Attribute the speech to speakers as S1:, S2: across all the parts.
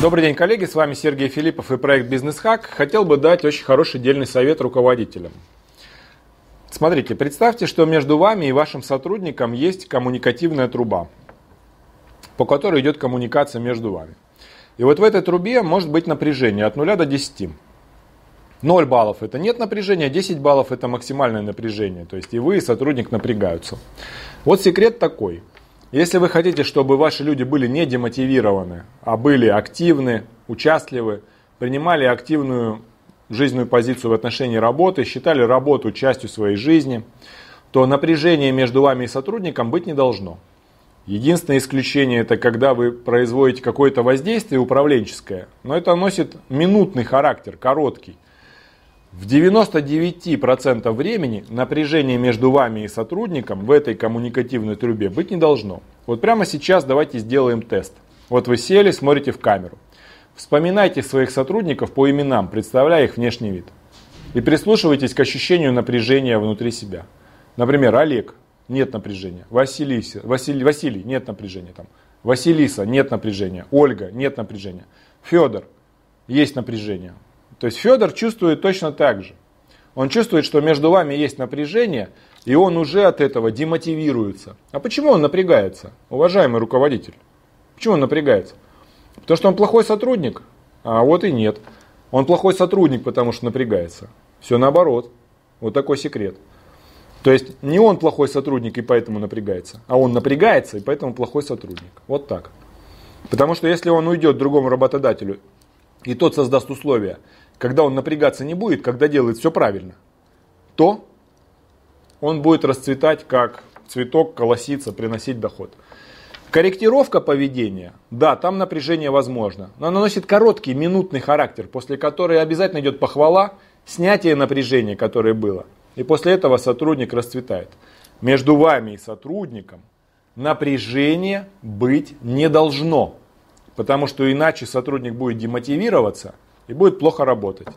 S1: Добрый день, коллеги, с вами Сергей Филиппов и проект Бизнес Хак. Хотел бы дать очень хороший дельный совет руководителям. Смотрите, представьте, что между вами и вашим сотрудником есть коммуникативная труба, по которой идет коммуникация между вами. И вот в этой трубе может быть напряжение от 0 до 10. 0 баллов это нет напряжения, 10 баллов это максимальное напряжение. То есть и вы, и сотрудник напрягаются. Вот секрет такой. Если вы хотите, чтобы ваши люди были не демотивированы, а были активны, участливы, принимали активную жизненную позицию в отношении работы, считали работу частью своей жизни, то напряжение между вами и сотрудником быть не должно. Единственное исключение это когда вы производите какое-то воздействие управленческое, но это носит минутный характер, короткий. В 99% времени напряжение между вами и сотрудником в этой коммуникативной трубе быть не должно. Вот прямо сейчас давайте сделаем тест. Вот вы сели, смотрите в камеру. Вспоминайте своих сотрудников по именам, представляя их внешний вид. И прислушивайтесь к ощущению напряжения внутри себя. Например, Олег, нет напряжения. Василиса, Василий, Василий, нет напряжения. Там. Василиса, нет напряжения. Ольга, нет напряжения. Федор, есть напряжение. То есть Федор чувствует точно так же. Он чувствует, что между вами есть напряжение, и он уже от этого демотивируется. А почему он напрягается, уважаемый руководитель? Почему он напрягается? Потому что он плохой сотрудник? А вот и нет. Он плохой сотрудник, потому что напрягается. Все наоборот. Вот такой секрет. То есть не он плохой сотрудник и поэтому напрягается, а он напрягается и поэтому плохой сотрудник. Вот так. Потому что если он уйдет другому работодателю и тот создаст условия, когда он напрягаться не будет, когда делает все правильно, то он будет расцветать как цветок, колоситься, приносить доход. Корректировка поведения, да, там напряжение возможно, но оно носит короткий, минутный характер, после которой обязательно идет похвала, снятие напряжения, которое было. И после этого сотрудник расцветает. Между вами и сотрудником напряжение быть не должно, потому что иначе сотрудник будет демотивироваться и будет плохо работать.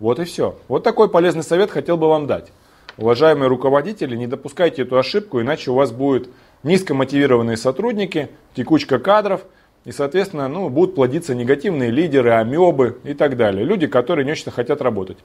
S1: Вот и все. Вот такой полезный совет хотел бы вам дать. Уважаемые руководители, не допускайте эту ошибку, иначе у вас будут низкомотивированные сотрудники, текучка кадров, и, соответственно, ну, будут плодиться негативные лидеры, амебы и так далее. Люди, которые не очень хотят работать.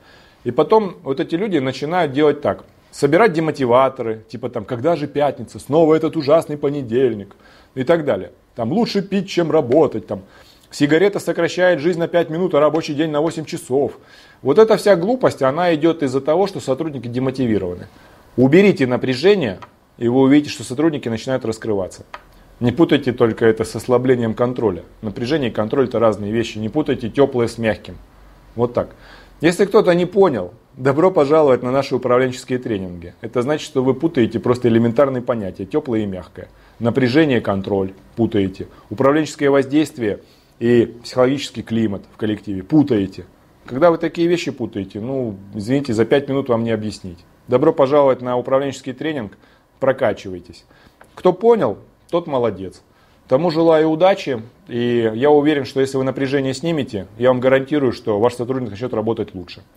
S1: И потом вот эти люди начинают делать так. Собирать демотиваторы, типа там, когда же пятница, снова этот ужасный понедельник и так далее. Там лучше пить, чем работать, там Сигарета сокращает жизнь на 5 минут, а рабочий день на 8 часов. Вот эта вся глупость, она идет из-за того, что сотрудники демотивированы. Уберите напряжение, и вы увидите, что сотрудники начинают раскрываться. Не путайте только это с ослаблением контроля. Напряжение и контроль это разные вещи. Не путайте теплое с мягким. Вот так. Если кто-то не понял, добро пожаловать на наши управленческие тренинги. Это значит, что вы путаете просто элементарные понятия, теплое и мягкое. Напряжение, контроль путаете. Управленческое воздействие – и психологический климат в коллективе. Путаете. Когда вы такие вещи путаете, ну, извините, за 5 минут вам не объяснить. Добро пожаловать на управленческий тренинг, прокачивайтесь. Кто понял, тот молодец. Тому желаю удачи, и я уверен, что если вы напряжение снимете, я вам гарантирую, что ваш сотрудник начнет работать лучше.